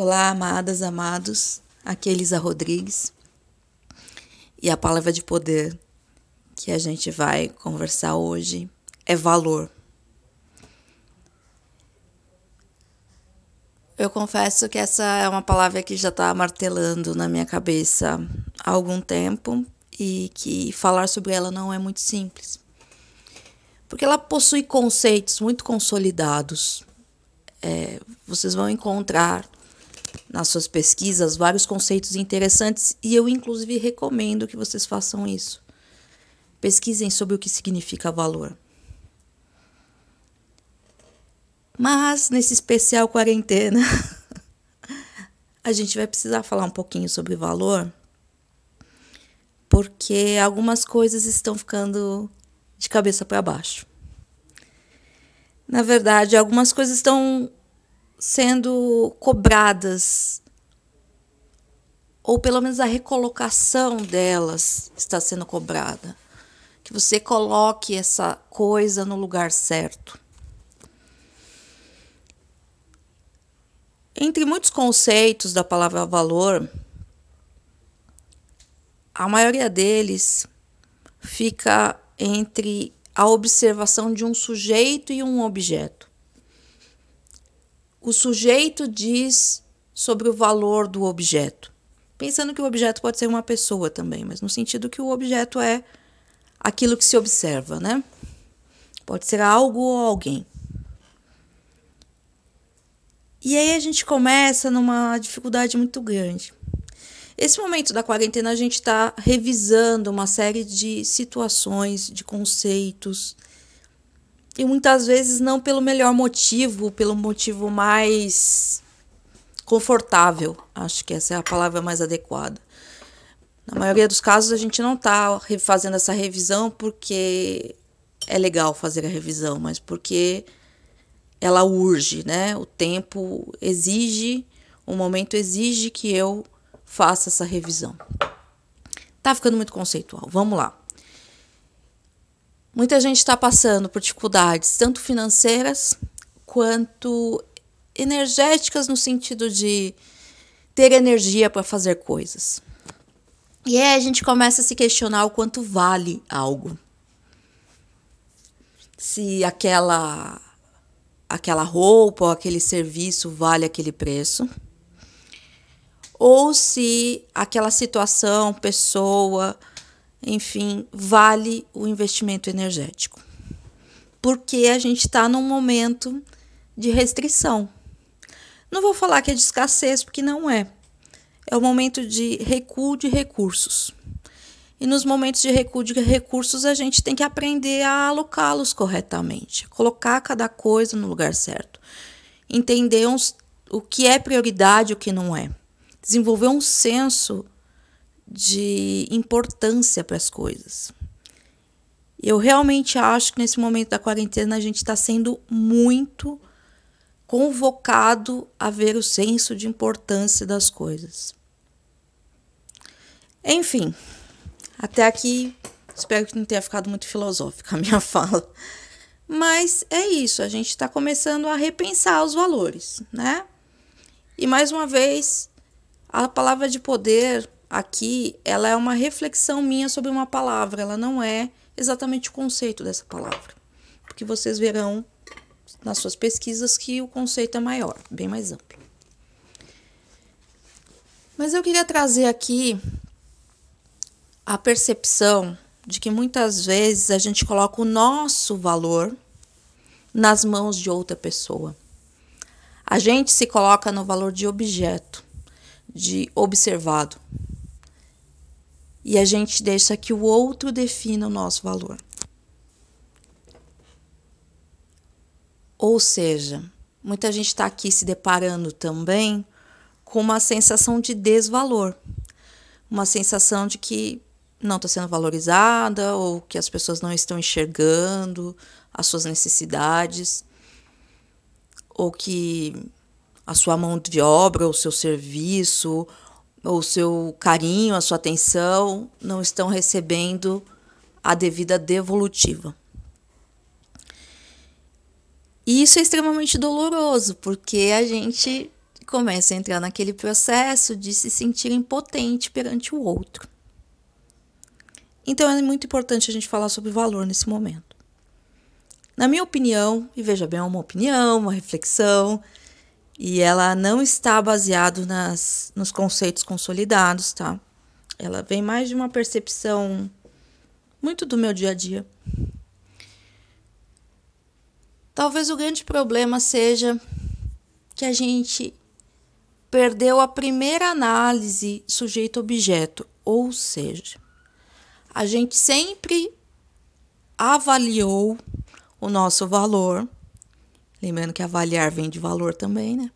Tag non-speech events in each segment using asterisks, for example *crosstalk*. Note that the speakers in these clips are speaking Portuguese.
Olá, amadas, amados. Aqui é Elisa Rodrigues. E a palavra de poder que a gente vai conversar hoje é valor. Eu confesso que essa é uma palavra que já está martelando na minha cabeça há algum tempo e que falar sobre ela não é muito simples. Porque ela possui conceitos muito consolidados. É, vocês vão encontrar nas suas pesquisas vários conceitos interessantes e eu, inclusive, recomendo que vocês façam isso. Pesquisem sobre o que significa valor. Mas nesse especial quarentena, *laughs* a gente vai precisar falar um pouquinho sobre valor, porque algumas coisas estão ficando de cabeça para baixo. Na verdade, algumas coisas estão sendo cobradas, ou pelo menos a recolocação delas está sendo cobrada. Que você coloque essa coisa no lugar certo. Entre muitos conceitos da palavra valor, a maioria deles fica entre a observação de um sujeito e um objeto o sujeito diz sobre o valor do objeto. Pensando que o objeto pode ser uma pessoa também, mas no sentido que o objeto é aquilo que se observa, né? Pode ser algo ou alguém. E aí a gente começa numa dificuldade muito grande. Esse momento da quarentena a gente está revisando uma série de situações, de conceitos, e muitas vezes não pelo melhor motivo, pelo motivo mais confortável. Acho que essa é a palavra mais adequada. Na maioria dos casos, a gente não está fazendo essa revisão porque é legal fazer a revisão, mas porque ela urge, né? O tempo exige, o momento exige que eu faça essa revisão. Tá ficando muito conceitual. Vamos lá. Muita gente está passando por dificuldades, tanto financeiras quanto energéticas, no sentido de ter energia para fazer coisas. E aí a gente começa a se questionar o quanto vale algo. Se aquela aquela roupa ou aquele serviço vale aquele preço. Ou se aquela situação, pessoa, enfim, vale o investimento energético. Porque a gente está num momento de restrição. Não vou falar que é de escassez, porque não é. É o momento de recuo de recursos. E nos momentos de recuo de recursos, a gente tem que aprender a alocá-los corretamente, colocar cada coisa no lugar certo, entender uns, o que é prioridade e o que não é, desenvolver um senso de importância para as coisas. Eu realmente acho que nesse momento da quarentena a gente está sendo muito convocado a ver o senso de importância das coisas. Enfim, até aqui espero que não tenha ficado muito filosófica a minha *laughs* fala. Mas é isso, a gente está começando a repensar os valores, né? E mais uma vez, a palavra de poder aqui ela é uma reflexão minha sobre uma palavra, ela não é exatamente o conceito dessa palavra. Porque vocês verão nas suas pesquisas que o conceito é maior, bem mais amplo. Mas eu queria trazer aqui a percepção de que muitas vezes a gente coloca o nosso valor nas mãos de outra pessoa. A gente se coloca no valor de objeto, de observado, e a gente deixa que o outro defina o nosso valor. Ou seja, muita gente está aqui se deparando também com uma sensação de desvalor, uma sensação de que não está sendo valorizada ou que as pessoas não estão enxergando as suas necessidades ou que a sua mão de obra, o seu serviço o seu carinho, a sua atenção não estão recebendo a devida devolutiva. E isso é extremamente doloroso, porque a gente começa a entrar naquele processo de se sentir impotente perante o outro. Então é muito importante a gente falar sobre valor nesse momento. Na minha opinião, e veja bem, é uma opinião, uma reflexão, e ela não está baseada nas, nos conceitos consolidados, tá? Ela vem mais de uma percepção muito do meu dia a dia. Talvez o grande problema seja que a gente perdeu a primeira análise sujeito-objeto, ou seja, a gente sempre avaliou o nosso valor. Lembrando que avaliar vem de valor também, né?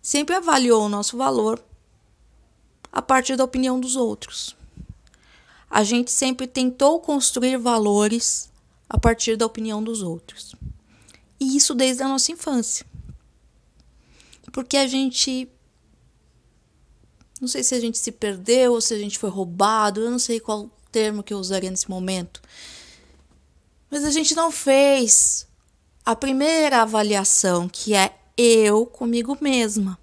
Sempre avaliou o nosso valor a partir da opinião dos outros. A gente sempre tentou construir valores a partir da opinião dos outros. E isso desde a nossa infância. Porque a gente. Não sei se a gente se perdeu ou se a gente foi roubado, eu não sei qual termo que eu usaria nesse momento. Mas a gente não fez a primeira avaliação, que é eu comigo mesma.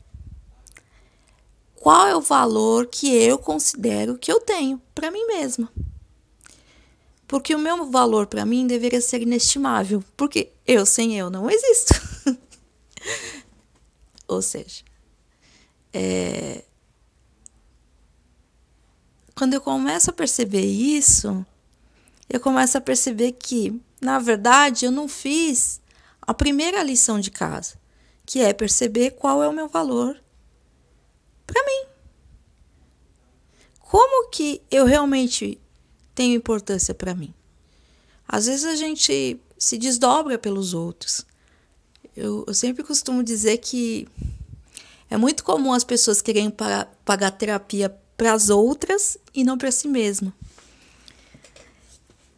Qual é o valor que eu considero que eu tenho para mim mesma? Porque o meu valor para mim deveria ser inestimável, porque eu sem eu não existo. *laughs* Ou seja, é... quando eu começo a perceber isso, eu começo a perceber que, na verdade, eu não fiz a primeira lição de casa, que é perceber qual é o meu valor para mim. Como que eu realmente tenho importância para mim? Às vezes a gente se desdobra pelos outros. Eu, eu sempre costumo dizer que é muito comum as pessoas querem pagar terapia para as outras e não para si mesma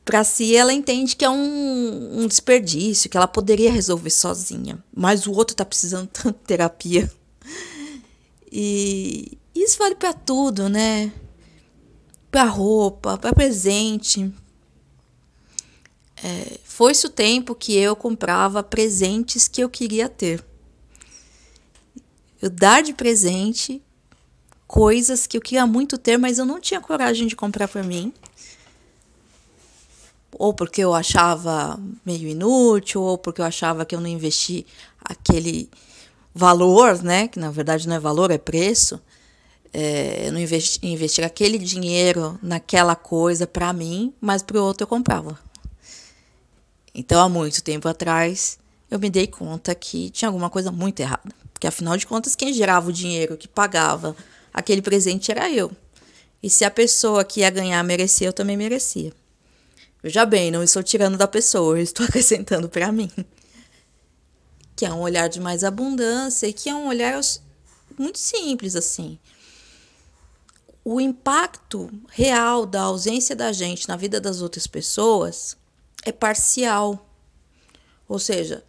para si ela entende que é um, um, desperdício, que ela poderia resolver sozinha, mas o outro está precisando *laughs* tanto de terapia. E isso vale para tudo, né? Para roupa, para presente. É, Foi-se o tempo que eu comprava presentes que eu queria ter. Eu dar de presente coisas que eu queria muito ter, mas eu não tinha coragem de comprar para mim ou porque eu achava meio inútil, ou porque eu achava que eu não investi aquele valor, né? Que na verdade não é valor, é preço. É, eu não investi, investir aquele dinheiro naquela coisa para mim, mas para o outro eu comprava. Então, há muito tempo atrás, eu me dei conta que tinha alguma coisa muito errada. Porque, afinal de contas, quem gerava o dinheiro que pagava aquele presente era eu. E se a pessoa que ia ganhar merecia, eu também merecia. Veja bem, não estou tirando da pessoa, estou *laughs* acrescentando para mim. Que é um olhar de mais abundância e que é um olhar muito simples assim. O impacto real da ausência da gente na vida das outras pessoas é parcial. Ou seja,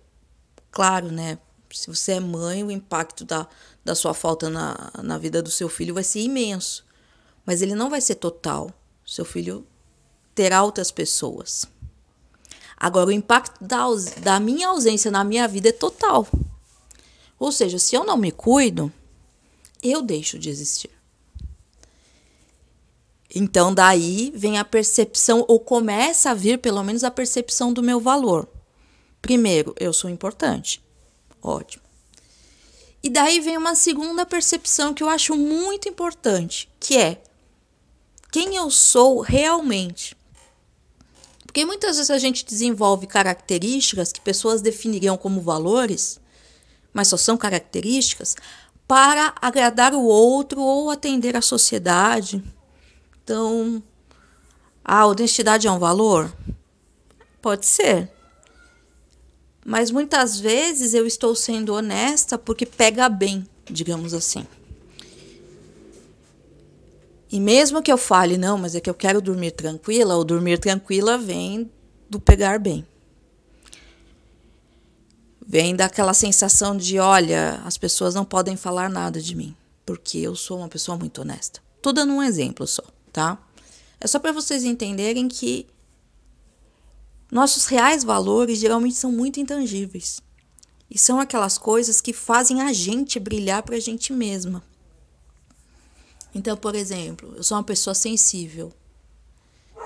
claro, né? Se você é mãe, o impacto da, da sua falta na, na vida do seu filho vai ser imenso. Mas ele não vai ser total. Seu filho terá outras pessoas. Agora, o impacto da, da minha ausência na minha vida é total. Ou seja, se eu não me cuido, eu deixo de existir. Então, daí vem a percepção, ou começa a vir pelo menos a percepção do meu valor. Primeiro, eu sou importante. Ótimo. E daí vem uma segunda percepção que eu acho muito importante, que é quem eu sou realmente. Porque muitas vezes a gente desenvolve características que pessoas definiriam como valores, mas só são características, para agradar o outro ou atender a sociedade. Então, a honestidade é um valor? Pode ser. Mas muitas vezes eu estou sendo honesta porque pega bem, digamos assim. E mesmo que eu fale, não, mas é que eu quero dormir tranquila, o dormir tranquila vem do pegar bem. Vem daquela sensação de, olha, as pessoas não podem falar nada de mim, porque eu sou uma pessoa muito honesta. Tô dando um exemplo só, tá? É só para vocês entenderem que nossos reais valores geralmente são muito intangíveis. E são aquelas coisas que fazem a gente brilhar para a gente mesma. Então, por exemplo, eu sou uma pessoa sensível.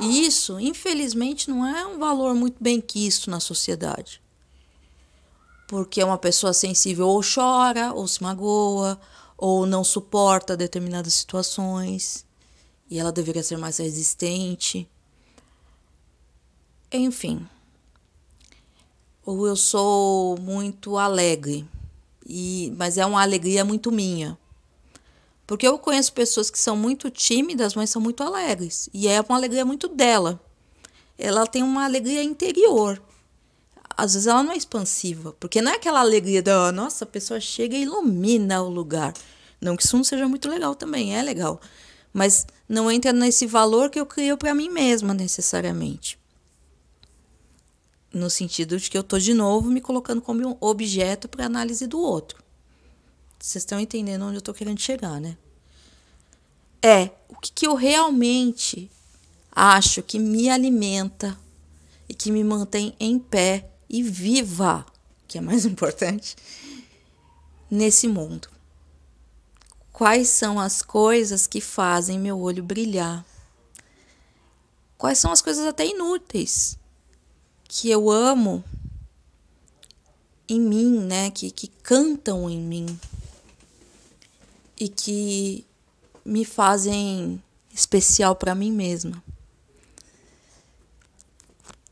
E isso, infelizmente, não é um valor muito bem quisto na sociedade. Porque uma pessoa sensível ou chora, ou se magoa, ou não suporta determinadas situações. E ela deveria ser mais resistente. Enfim. Ou eu sou muito alegre. E, mas é uma alegria muito minha. Porque eu conheço pessoas que são muito tímidas, mas são muito alegres. E é uma alegria muito dela. Ela tem uma alegria interior. Às vezes ela não é expansiva, porque não é aquela alegria da nossa, a pessoa chega e ilumina o lugar. Não que isso não seja muito legal também, é legal. Mas não entra nesse valor que eu crio para mim mesma necessariamente. No sentido de que eu tô de novo me colocando como um objeto para análise do outro. Vocês estão entendendo onde eu estou querendo chegar, né? É o que, que eu realmente acho que me alimenta e que me mantém em pé e viva, que é mais *laughs* importante, nesse mundo. Quais são as coisas que fazem meu olho brilhar? Quais são as coisas até inúteis que eu amo em mim, né? Que, que cantam em mim e que me fazem especial para mim mesma.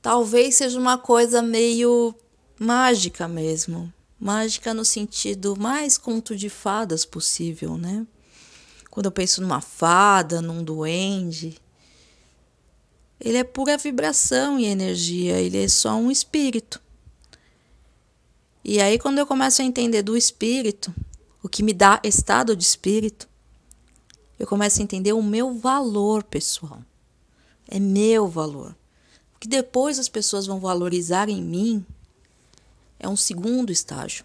Talvez seja uma coisa meio mágica mesmo. Mágica no sentido mais conto de fadas possível, né? Quando eu penso numa fada, num duende, ele é pura vibração e energia, ele é só um espírito. E aí, quando eu começo a entender do espírito, o que me dá estado de espírito, eu começo a entender o meu valor pessoal. É meu valor. O que depois as pessoas vão valorizar em mim é um segundo estágio.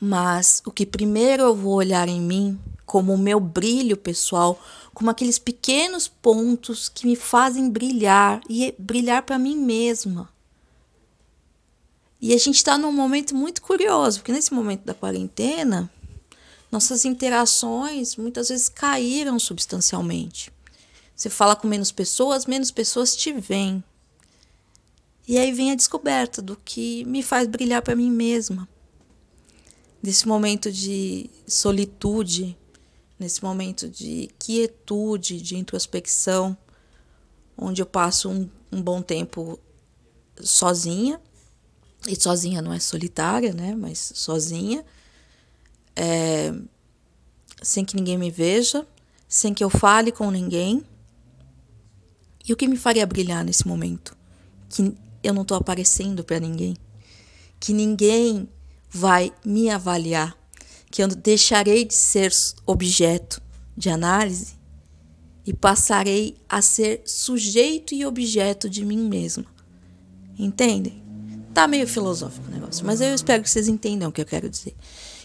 Mas o que primeiro eu vou olhar em mim como o meu brilho pessoal, como aqueles pequenos pontos que me fazem brilhar e brilhar para mim mesma. E a gente está num momento muito curioso, porque nesse momento da quarentena, nossas interações muitas vezes caíram substancialmente. Você fala com menos pessoas, menos pessoas te veem. E aí vem a descoberta do que me faz brilhar para mim mesma. Nesse momento de solitude, nesse momento de quietude, de introspecção, onde eu passo um, um bom tempo sozinha e sozinha não é solitária, né? Mas sozinha, é, sem que ninguém me veja, sem que eu fale com ninguém. E o que me faria brilhar nesse momento? Que eu não estou aparecendo para ninguém, que ninguém vai me avaliar, que eu deixarei de ser objeto de análise e passarei a ser sujeito e objeto de mim mesma. Entendem? Tá meio filosófico o negócio, mas eu espero que vocês entendam o que eu quero dizer.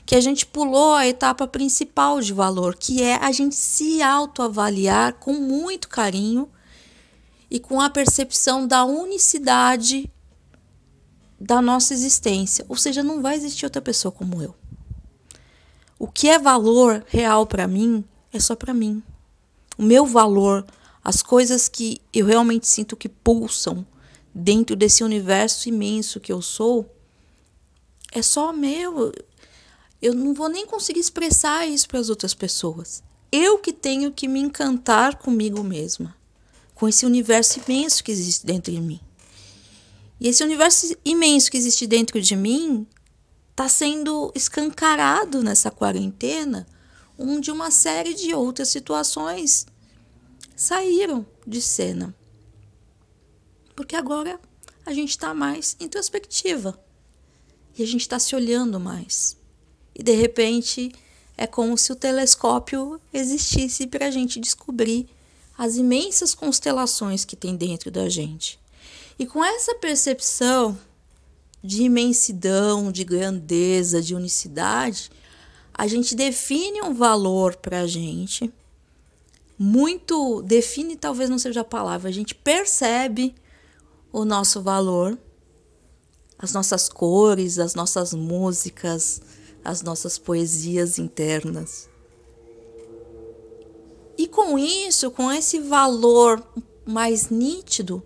Que a gente pulou a etapa principal de valor, que é a gente se autoavaliar com muito carinho e com a percepção da unicidade da nossa existência. Ou seja, não vai existir outra pessoa como eu. O que é valor real para mim é só para mim. O meu valor, as coisas que eu realmente sinto que pulsam, dentro desse universo imenso que eu sou, é só meu. Eu não vou nem conseguir expressar isso para as outras pessoas. Eu que tenho que me encantar comigo mesma, com esse universo imenso que existe dentro de mim. E esse universo imenso que existe dentro de mim está sendo escancarado nessa quarentena, onde uma série de outras situações saíram de cena porque agora a gente está mais introspectiva e a gente está se olhando mais. E de repente é como se o telescópio existisse para a gente descobrir as imensas constelações que tem dentro da gente. E com essa percepção de imensidão, de grandeza, de unicidade, a gente define um valor para a gente. Muito define, talvez não seja a palavra, a gente percebe o nosso valor as nossas cores, as nossas músicas, as nossas poesias internas. E com isso, com esse valor mais nítido,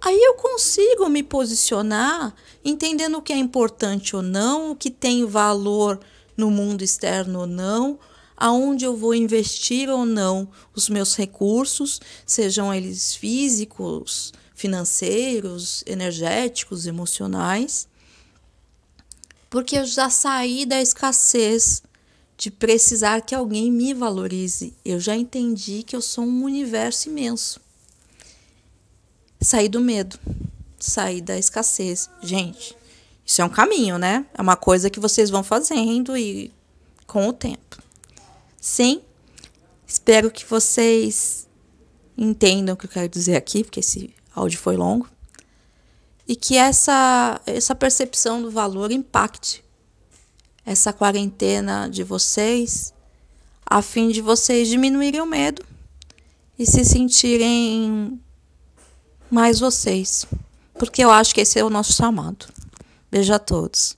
aí eu consigo me posicionar entendendo o que é importante ou não, o que tem valor no mundo externo ou não, aonde eu vou investir ou não os meus recursos, sejam eles físicos, financeiros, energéticos, emocionais, porque eu já saí da escassez de precisar que alguém me valorize. Eu já entendi que eu sou um universo imenso. Saí do medo, saí da escassez. Gente, isso é um caminho, né? É uma coisa que vocês vão fazendo e com o tempo. Sim, espero que vocês entendam o que eu quero dizer aqui, porque esse áudio foi longo. E que essa, essa percepção do valor impacte essa quarentena de vocês, a fim de vocês diminuírem o medo e se sentirem mais vocês. Porque eu acho que esse é o nosso chamado. Beijo a todos.